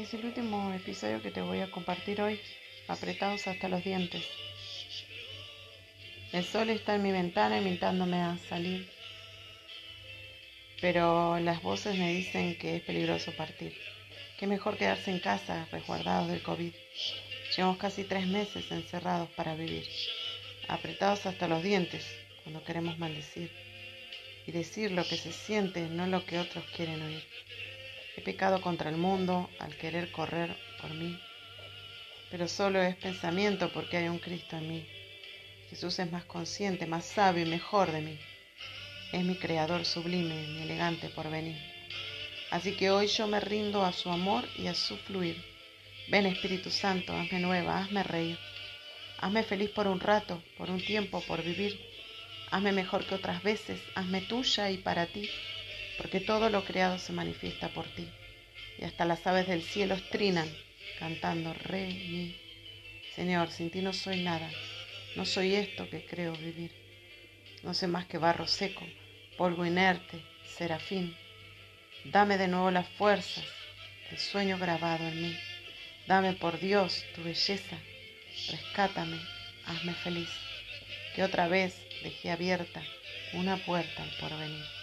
Es el último episodio que te voy a compartir hoy, apretados hasta los dientes. El sol está en mi ventana invitándome a salir, pero las voces me dicen que es peligroso partir. Que mejor quedarse en casa, resguardados del COVID. Llevamos casi tres meses encerrados para vivir, apretados hasta los dientes cuando queremos maldecir y decir lo que se siente, no lo que otros quieren oír. He pecado contra el mundo al querer correr por mí, pero solo es pensamiento porque hay un Cristo en mí. Jesús es más consciente, más sabio y mejor de mí. Es mi creador sublime, mi elegante porvenir. Así que hoy yo me rindo a su amor y a su fluir. Ven Espíritu Santo, hazme nueva, hazme reír. Hazme feliz por un rato, por un tiempo, por vivir. Hazme mejor que otras veces, hazme tuya y para ti porque todo lo creado se manifiesta por ti, y hasta las aves del cielo estrinan, cantando re, mi. Señor, sin ti no soy nada, no soy esto que creo vivir. No sé más que barro seco, polvo inerte, serafín. Dame de nuevo las fuerzas, el sueño grabado en mí. Dame por Dios tu belleza, rescátame, hazme feliz. Que otra vez dejé abierta una puerta al porvenir.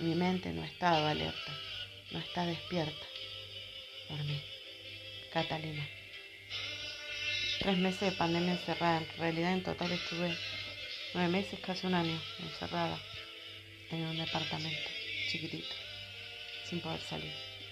Mi mente no estaba alerta, no está despierta. Dormí. Catalina. Tres meses de pandemia encerrada. En realidad en total estuve nueve meses, casi un año, encerrada en un departamento chiquitito, sin poder salir.